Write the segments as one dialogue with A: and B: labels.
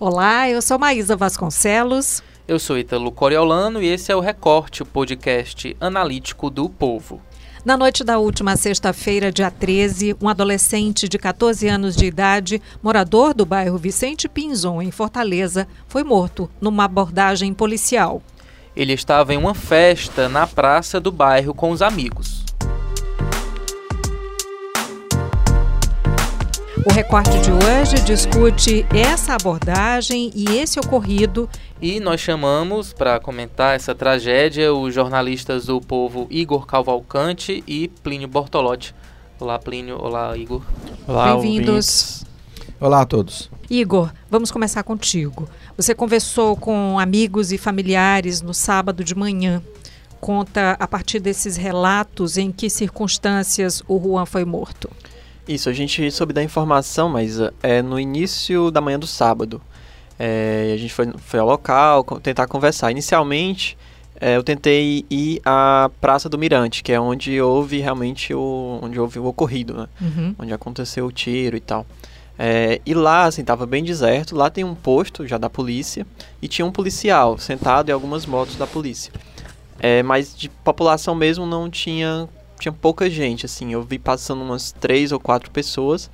A: Olá, eu sou Maísa Vasconcelos.
B: Eu sou Ítalo Coriolano e esse é o Recorte, o podcast analítico do Povo.
A: Na noite da última sexta-feira, dia 13, um adolescente de 14 anos de idade, morador do bairro Vicente Pinzon, em Fortaleza, foi morto numa abordagem policial.
B: Ele estava em uma festa na praça do bairro com os amigos.
A: O recorte de hoje discute essa abordagem e esse ocorrido.
B: E nós chamamos para comentar essa tragédia os jornalistas do Povo Igor Cavalcante e Plínio Bortolotti. Olá, Plínio. Olá, Igor.
A: Olá, Bem-vindos.
C: Olá a todos.
A: Igor, vamos começar contigo. Você conversou com amigos e familiares no sábado de manhã. Conta a partir desses relatos em que circunstâncias o Juan foi morto.
C: Isso, a gente soube da informação, mas é no início da manhã do sábado. É, a gente foi, foi ao local tentar conversar. Inicialmente, é, eu tentei ir à Praça do Mirante, que é onde houve realmente o, onde houve o ocorrido, né? Uhum. Onde aconteceu o tiro e tal. É, e lá, assim, tava bem deserto. Lá tem um posto já da polícia e tinha um policial sentado em algumas motos da polícia. É, mas de população mesmo não tinha tinha pouca gente, assim. Eu vi passando umas três ou quatro pessoas.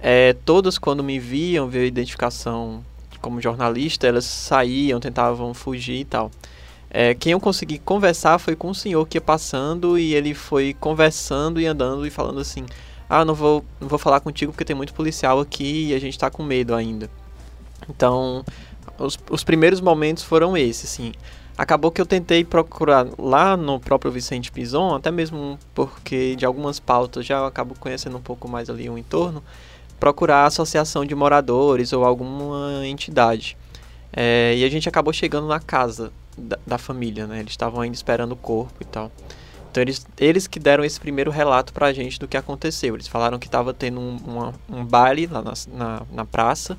C: É, todas, quando me viam, ver a identificação como jornalista, elas saíam, tentavam fugir e tal. É, quem eu consegui conversar foi com o senhor que ia passando e ele foi conversando e andando e falando assim: Ah, não vou, não vou falar contigo porque tem muito policial aqui e a gente tá com medo ainda. Então, os, os primeiros momentos foram esses, assim acabou que eu tentei procurar lá no próprio Vicente Pison, até mesmo porque de algumas pautas já acabo conhecendo um pouco mais ali o entorno, procurar a associação de moradores ou alguma entidade. É, e a gente acabou chegando na casa da, da família, né? Eles estavam ainda esperando o corpo e tal. Então eles, eles que deram esse primeiro relato pra gente do que aconteceu. Eles falaram que estava tendo um, uma, um baile lá na, na, na praça,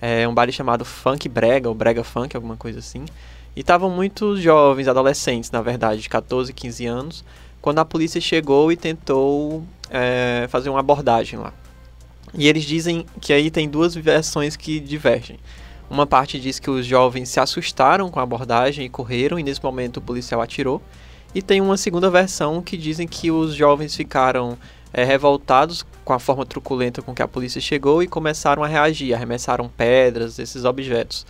C: é, um baile chamado Funk Brega, ou Brega Funk, alguma coisa assim. E estavam muitos jovens, adolescentes, na verdade, de 14, 15 anos, quando a polícia chegou e tentou é, fazer uma abordagem lá. E eles dizem que aí tem duas versões que divergem. Uma parte diz que os jovens se assustaram com a abordagem e correram, e nesse momento o policial atirou. E tem uma segunda versão que dizem que os jovens ficaram é, revoltados com a forma truculenta com que a polícia chegou e começaram a reagir, arremessaram pedras, esses objetos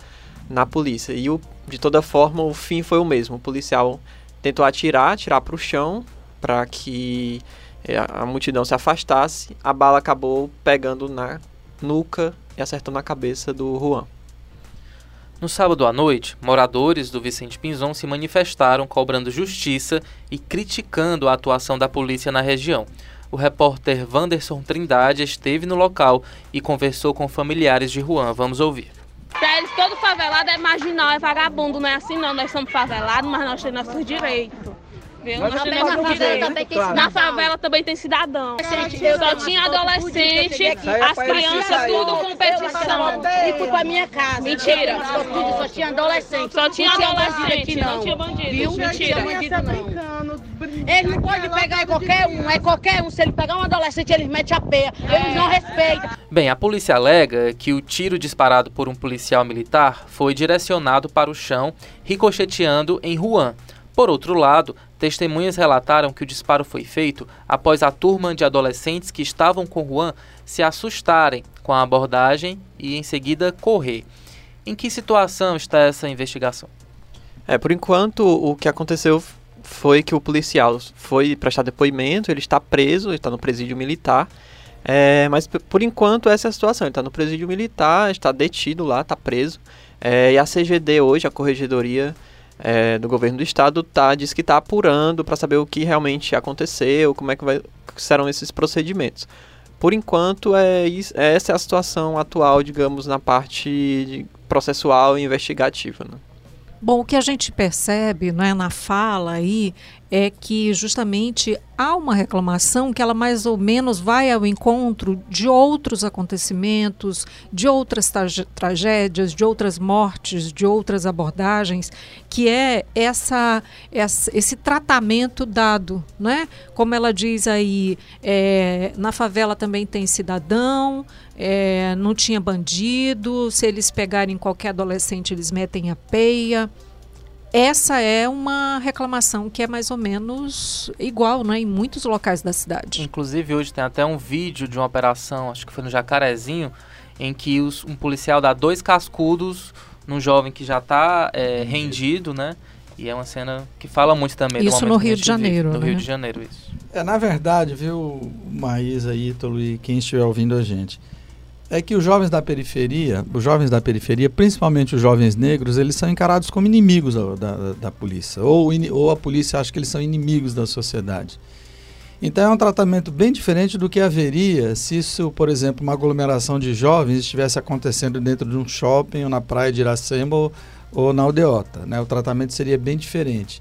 C: na polícia. E o, de toda forma o fim foi o mesmo. O policial tentou atirar, atirar para o chão para que é, a multidão se afastasse. A bala acabou pegando na nuca e acertou na cabeça do Juan.
B: No sábado à noite, moradores do Vicente Pinzon se manifestaram cobrando justiça e criticando a atuação da polícia na região. O repórter Wanderson Trindade esteve no local e conversou com familiares de Juan. Vamos ouvir.
D: Pra eles, todo favelado é marginal, é vagabundo, não é assim não. Nós somos favelados, mas nós temos nossos direitos. Nós. Na favela também tem cidadão. Só tinha adolescente, as crianças tudo competição.
E: E fui pra minha casa.
D: Mentira.
E: Só tinha adolescente.
D: Só tinha adolescente, não tinha bandido.
E: Mentira. Eles não podem pegar qualquer um, é qualquer um. Se ele pegar um adolescente, eles metem a peia. Eles não respeitam.
B: Bem, a polícia alega que o tiro disparado por um policial militar foi direcionado para o chão, ricocheteando em Juan. Por outro lado, testemunhas relataram que o disparo foi feito após a turma de adolescentes que estavam com Juan se assustarem com a abordagem e em seguida correr. Em que situação está essa investigação?
C: É, por enquanto, o que aconteceu foi que o policial foi prestar depoimento, ele está preso, ele está no presídio militar. É, mas por enquanto essa é a situação, ele está no presídio militar, está detido lá, está preso. É, e a CGD hoje, a Corregedoria é, do Governo do Estado, tá, diz que está apurando para saber o que realmente aconteceu, como é que vai, serão esses procedimentos. Por enquanto, é, essa é a situação atual, digamos, na parte processual e investigativa. Né?
A: Bom, o que a gente percebe né, na fala aí é que justamente há uma reclamação que ela mais ou menos vai ao encontro de outros acontecimentos, de outras tragédias, de outras mortes, de outras abordagens, que é essa, essa esse tratamento dado, né? Como ela diz aí, é, na favela também tem cidadão, é, não tinha bandido, se eles pegarem qualquer adolescente eles metem a peia essa é uma reclamação que é mais ou menos igual né, em muitos locais da cidade.
B: Inclusive, hoje tem até um vídeo de uma operação, acho que foi no Jacarezinho, em que os, um policial dá dois cascudos num jovem que já está é, rendido, né? E é uma cena que fala muito também
A: isso no Rio de Janeiro.
B: Vive, no
A: né?
B: Rio de Janeiro, isso.
F: É, na verdade, viu, Maísa, Ítalo e quem estiver ouvindo a gente é que os jovens da periferia, os jovens da periferia, principalmente os jovens negros, eles são encarados como inimigos da, da, da polícia. Ou, ou a polícia acha que eles são inimigos da sociedade. Então é um tratamento bem diferente do que haveria se isso, por exemplo, uma aglomeração de jovens estivesse acontecendo dentro de um shopping ou na praia de Iracema ou, ou na aldeota. Né? O tratamento seria bem diferente.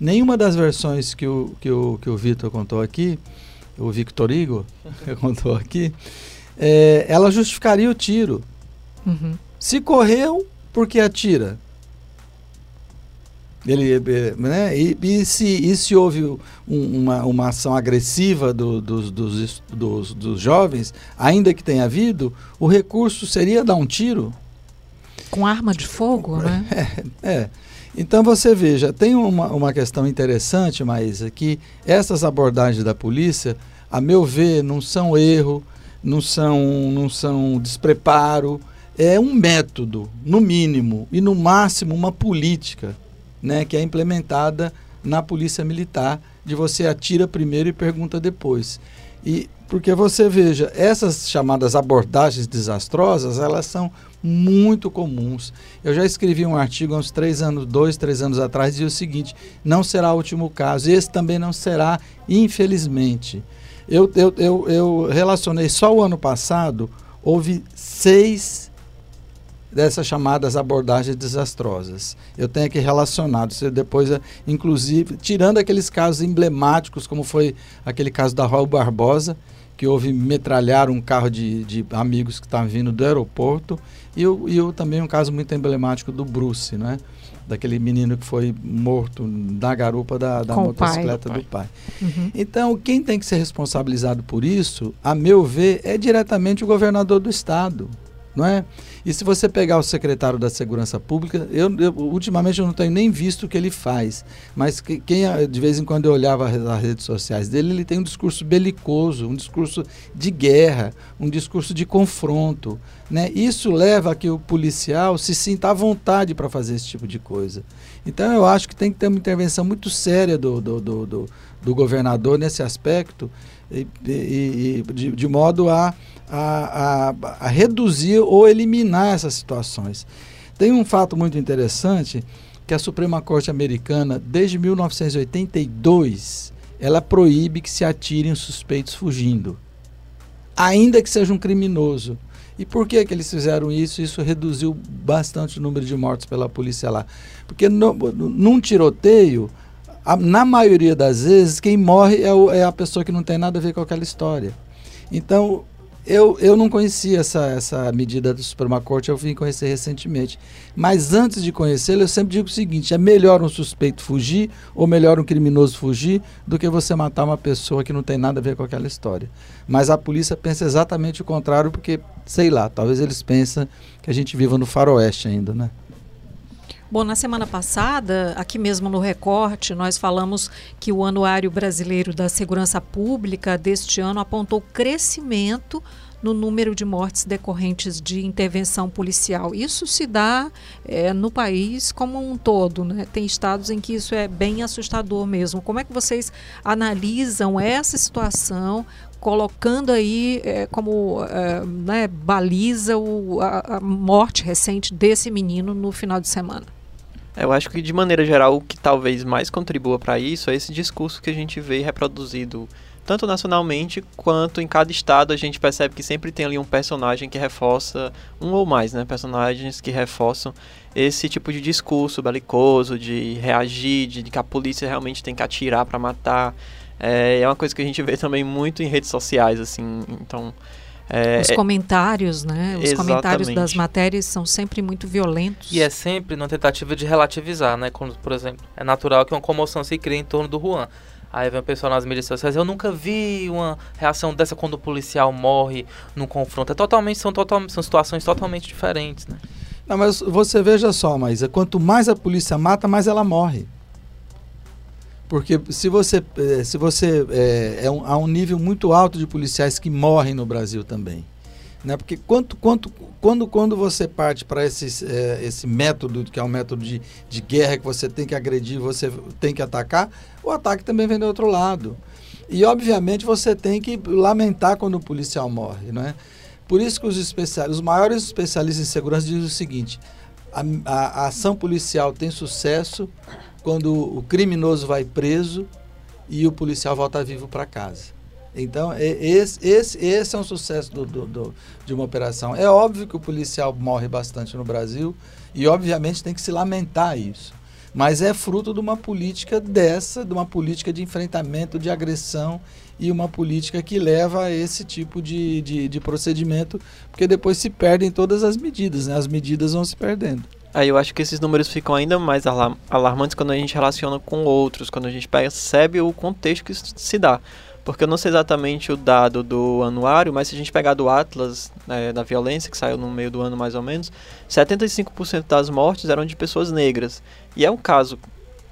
F: Nenhuma das versões que o, que o, que o Vitor contou aqui, o Victor Igor contou aqui, é, ela justificaria o tiro. Uhum. Se correu, por que atira? Ele, né? e, e, se, e se houve um, uma, uma ação agressiva do, dos, dos, dos, dos jovens, ainda que tenha havido, o recurso seria dar um tiro?
A: Com arma de fogo, né?
F: É, é. Então você veja, tem uma, uma questão interessante, Maísa, que essas abordagens da polícia, a meu ver, não são erro, não são, não são despreparo, é um método, no mínimo, e no máximo uma política, né, que é implementada na polícia militar, de você atira primeiro e pergunta depois. E porque você veja, essas chamadas abordagens desastrosas, elas são muito comuns. Eu já escrevi um artigo há uns três anos, dois, três anos atrás, e o seguinte: não será o último caso. Esse também não será, infelizmente. Eu, eu, eu, eu relacionei só o ano passado, houve seis dessas chamadas abordagens desastrosas. Eu tenho aqui relacionado, depois, inclusive, tirando aqueles casos emblemáticos, como foi aquele caso da Raul Barbosa, que houve metralhar um carro de, de amigos que estavam vindo do aeroporto, e, e também um caso muito emblemático do Bruce, né? Daquele menino que foi morto na garupa da, da motocicleta pai. do pai. Uhum. Então, quem tem que ser responsabilizado por isso, a meu ver, é diretamente o governador do estado não é? E se você pegar o secretário da Segurança Pública, eu, eu ultimamente eu não tenho nem visto o que ele faz, mas que, quem de vez em quando eu olhava as redes sociais dele, ele tem um discurso belicoso, um discurso de guerra, um discurso de confronto, né? Isso leva a que o policial se sinta à vontade para fazer esse tipo de coisa. Então eu acho que tem que ter uma intervenção muito séria do, do, do, do, do governador nesse aspecto, e, e, de, de modo a a, a, a reduzir ou eliminar essas situações. Tem um fato muito interessante que a Suprema Corte Americana, desde 1982, ela proíbe que se atirem os suspeitos fugindo, ainda que seja um criminoso. E por que, que eles fizeram isso? Isso reduziu bastante o número de mortes pela polícia lá. Porque no, num tiroteio, a, na maioria das vezes, quem morre é, o, é a pessoa que não tem nada a ver com aquela história. Então, eu, eu não conhecia essa, essa medida do Suprema Corte, eu vim conhecer recentemente. Mas antes de conhecê-la, eu sempre digo o seguinte: é melhor um suspeito fugir ou melhor um criminoso fugir do que você matar uma pessoa que não tem nada a ver com aquela história. Mas a polícia pensa exatamente o contrário, porque, sei lá, talvez eles pensam que a gente viva no faroeste ainda, né?
A: Bom, na semana passada, aqui mesmo no Recorte, nós falamos que o Anuário Brasileiro da Segurança Pública deste ano apontou crescimento no número de mortes decorrentes de intervenção policial. Isso se dá é, no país como um todo, né? Tem estados em que isso é bem assustador mesmo. Como é que vocês analisam essa situação? colocando aí é, como é, né, baliza o, a, a morte recente desse menino no final de semana.
C: Eu acho que de maneira geral o que talvez mais contribua para isso é esse discurso que a gente vê reproduzido tanto nacionalmente quanto em cada estado a gente percebe que sempre tem ali um personagem que reforça um ou mais, né, personagens que reforçam esse tipo de discurso belicoso, de reagir, de, de que a polícia realmente tem que atirar para matar. É, é uma coisa que a gente vê também muito em redes sociais, assim, então... É,
A: Os comentários, né? Os exatamente. comentários das matérias são sempre muito violentos.
B: E é sempre uma tentativa de relativizar, né? Quando, por exemplo, é natural que uma comoção se crie em torno do Juan. Aí vem o pessoal nas mídias sociais, eu nunca vi uma reação dessa quando o policial morre num confronto. É totalmente, são, total, são situações totalmente diferentes, né?
F: Não, mas você veja só, mas quanto mais a polícia mata, mais ela morre. Porque se você, eh, se você é, é um, há um nível muito alto de policiais que morrem no Brasil também. Né? Porque quanto, quanto, quando, quando você parte para esse, é, esse método, que é um método de, de guerra que você tem que agredir, você tem que atacar, o ataque também vem do outro lado. E, obviamente, você tem que lamentar quando o policial morre. Não é? Por isso que os, especialistas, os maiores especialistas em segurança dizem o seguinte, a, a, a ação policial tem sucesso quando o criminoso vai preso e o policial volta vivo para casa. Então, esse, esse, esse é um sucesso do, do, do, de uma operação. É óbvio que o policial morre bastante no Brasil e, obviamente, tem que se lamentar isso. Mas é fruto de uma política dessa, de uma política de enfrentamento, de agressão e uma política que leva a esse tipo de, de, de procedimento, porque depois se perdem todas as medidas, né? as medidas vão se perdendo.
C: Aí eu acho que esses números ficam ainda mais alarmantes quando a gente relaciona com outros, quando a gente percebe o contexto que se dá. Porque eu não sei exatamente o dado do anuário, mas se a gente pegar do Atlas né, da violência, que saiu no meio do ano mais ou menos, 75% das mortes eram de pessoas negras. E é um caso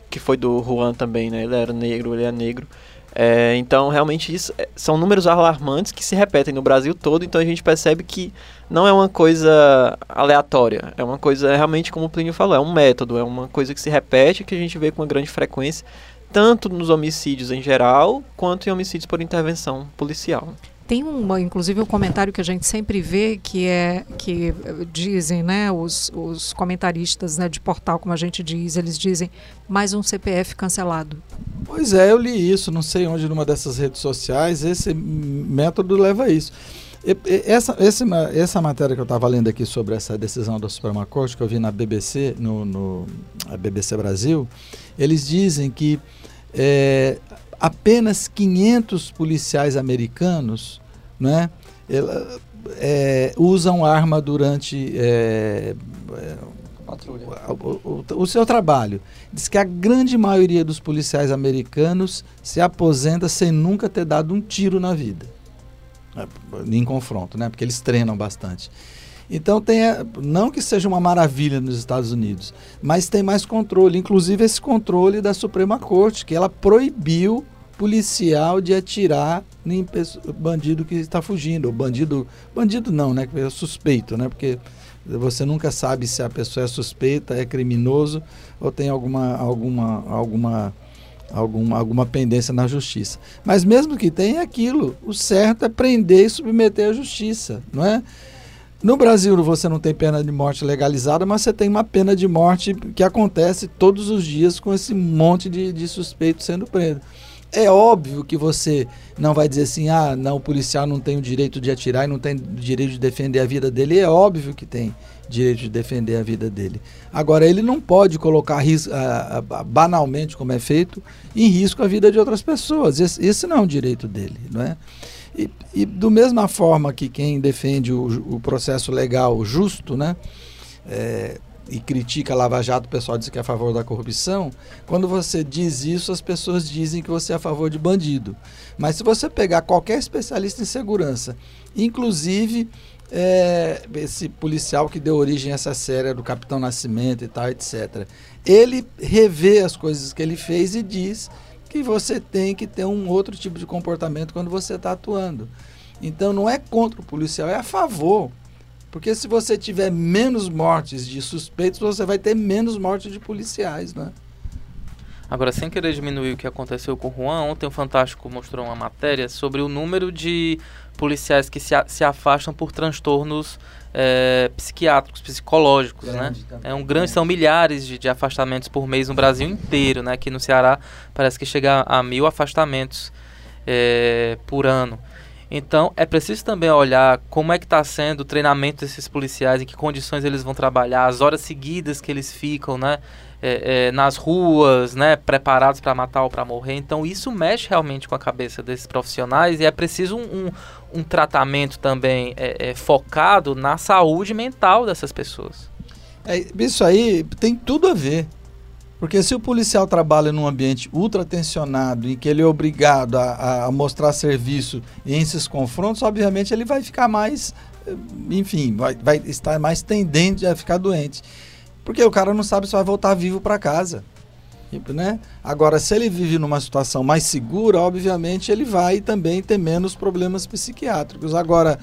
C: que foi do Juan também, né? Ele era negro, ele é negro. É, então, realmente, isso, é, são números alarmantes que se repetem no Brasil todo, então a gente percebe que não é uma coisa aleatória, é uma coisa realmente, como o Plínio falou, é um método, é uma coisa que se repete, que a gente vê com uma grande frequência, tanto nos homicídios em geral, quanto em homicídios por intervenção policial.
A: Tem uma, inclusive um comentário que a gente sempre vê que é que dizem, né, os, os comentaristas né, de portal, como a gente diz, eles dizem mais um CPF cancelado.
F: Pois é, eu li isso, não sei onde numa dessas redes sociais, esse método leva a isso. Essa, essa, essa matéria que eu estava lendo aqui sobre essa decisão da Suprema Corte, que eu vi na BBC, no, no BBC Brasil, eles dizem que é, apenas 500 policiais americanos né, é, usam arma durante é, é o, o, o, seu trabalho. Diz que a grande maioria dos policiais americanos se aposenta sem nunca ter dado um tiro na vida. É, em confronto, né? Porque eles treinam bastante. Então tem, não que seja uma maravilha nos Estados Unidos, mas tem mais controle, inclusive esse controle da Suprema Corte, que ela proibiu policial de atirar em bandido que está fugindo, ou bandido, bandido não, né, é suspeito, né, porque você nunca sabe se a pessoa é suspeita, é criminoso ou tem alguma alguma alguma alguma, alguma pendência na justiça. Mas mesmo que tenha aquilo, o certo é prender e submeter à justiça, não é? No Brasil você não tem pena de morte legalizada, mas você tem uma pena de morte que acontece todos os dias com esse monte de, de suspeitos sendo preso. É óbvio que você não vai dizer assim, ah, não, o policial não tem o direito de atirar e não tem direito de defender a vida dele. É óbvio que tem direito de defender a vida dele. Agora, ele não pode colocar banalmente, como é feito, em risco a vida de outras pessoas. Esse, esse não é um direito dele, não é? E, e do mesma forma que quem defende o, o processo legal justo, né, é, e critica a Lava Jato, o pessoal diz que é a favor da corrupção. Quando você diz isso, as pessoas dizem que você é a favor de bandido. Mas se você pegar qualquer especialista em segurança, inclusive é, esse policial que deu origem a essa série do Capitão Nascimento e tal, etc. Ele revê as coisas que ele fez e diz que você tem que ter um outro tipo de comportamento quando você está atuando. Então não é contra o policial, é a favor. Porque se você tiver menos mortes de suspeitos, você vai ter menos mortes de policiais, né?
B: Agora, sem querer diminuir o que aconteceu com o Juan, ontem o Fantástico mostrou uma matéria sobre o número de policiais que se, se afastam por transtornos é, psiquiátricos, psicológicos, né? grande, né? Tá? É um grande, são milhares de, de, afastamentos por mês no Brasil inteiro, né? Aqui no Ceará parece que chega a, a mil afastamentos é, por ano. Então é preciso também olhar como é que está sendo o treinamento desses policiais, em que condições eles vão trabalhar, as horas seguidas que eles ficam, né? É, é, nas ruas, né, preparados para matar ou para morrer. Então isso mexe realmente com a cabeça desses profissionais e é preciso um, um, um tratamento também é, é focado na saúde mental dessas pessoas.
F: É, isso aí tem tudo a ver. Porque se o policial trabalha num ambiente ultra tensionado em que ele é obrigado a, a mostrar serviço em esses confrontos, obviamente ele vai ficar mais, eh, enfim, vai, vai estar mais tendente a ficar doente. Porque o cara não sabe se vai voltar vivo para casa. Né? Agora, se ele vive numa situação mais segura, obviamente ele vai também ter menos problemas psiquiátricos. Agora,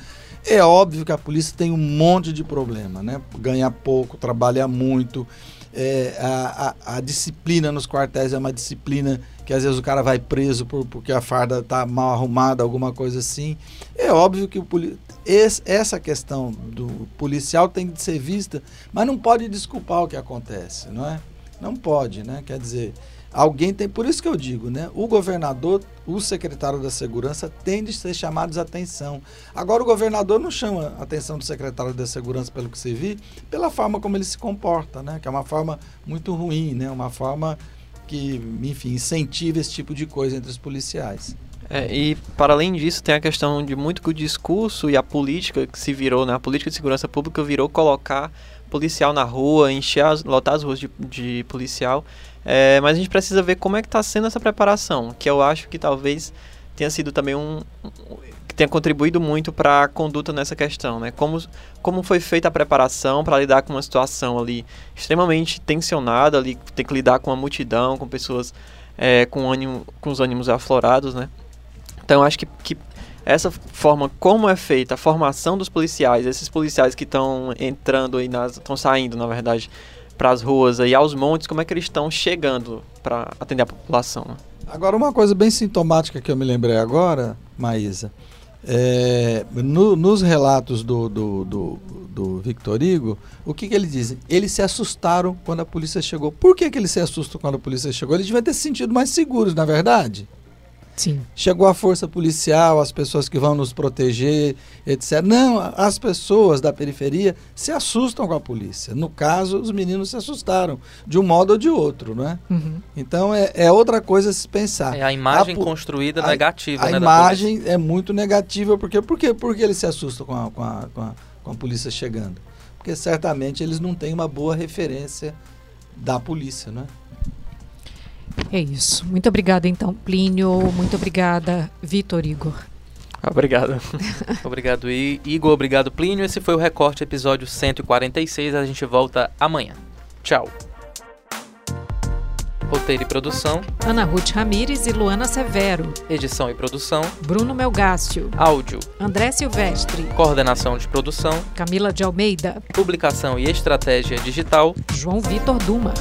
F: é óbvio que a polícia tem um monte de problema, né? Ganha pouco, trabalha muito. É, a, a, a, disciplina nos quartéis é uma disciplina que às vezes o cara vai preso por, porque a farda está mal arrumada, alguma coisa assim. É óbvio que o esse, essa questão do policial tem que ser vista, mas não pode desculpar o que acontece, não é? Não pode, né? Quer dizer, Alguém tem, por isso que eu digo, né? O governador, o secretário da segurança tem de ser chamados a atenção. Agora o governador não chama a atenção do secretário da segurança pelo que se viu, pela forma como ele se comporta, né? Que é uma forma muito ruim, né? Uma forma que, enfim, incentiva esse tipo de coisa entre os policiais.
C: É, e para além disso tem a questão de muito que o discurso e a política que se virou, né? A política de segurança pública virou colocar policial na rua, encher as, lotar as ruas de, de policial é, mas a gente precisa ver como é que está sendo essa preparação, que eu acho que talvez tenha sido também um, um que tenha contribuído muito para a conduta nessa questão, né? Como, como foi feita a preparação para lidar com uma situação ali extremamente tensionada, ali ter que lidar com uma multidão, com pessoas é, com, ânimo, com os ânimos aflorados, né? Então acho que, que essa forma como é feita a formação dos policiais, esses policiais que estão entrando aí, estão saindo, na verdade, para as ruas e aos montes, como é que eles estão chegando para atender a população?
F: Agora, uma coisa bem sintomática que eu me lembrei agora, Maísa, é, no, nos relatos do, do, do, do Victor Hugo, o que, que ele diz? Eles se assustaram quando a polícia chegou. Por que, que eles se assustam quando a polícia chegou? Eles deviam ter se sentido mais seguros, na é verdade?
A: Sim.
F: Chegou a força policial, as pessoas que vão nos proteger, etc. Não, as pessoas da periferia se assustam com a polícia. No caso, os meninos se assustaram, de um modo ou de outro, né? Uhum. Então é, é, outra coisa a se pensar.
B: É a imagem a, construída a, negativa,
F: a
B: né?
F: A imagem é muito negativa, porque, porque, porque eles se assustam com a, com, a, com, a, com a polícia chegando? Porque certamente eles não têm uma boa referência da polícia, né?
A: É isso. Muito obrigada, então, Plínio. Muito obrigada, Vitor Igor.
C: Obrigado.
B: obrigado, Igor. Obrigado, Plínio. Esse foi o Recorte, episódio 146. A gente volta amanhã. Tchau. Roteiro e produção:
A: Ana Ruth Ramires e Luana Severo.
B: Edição e produção:
A: Bruno Melgácio.
B: Áudio:
A: André Silvestre.
B: Coordenação de produção:
A: Camila de Almeida.
B: Publicação e estratégia digital:
A: João Vitor Duma.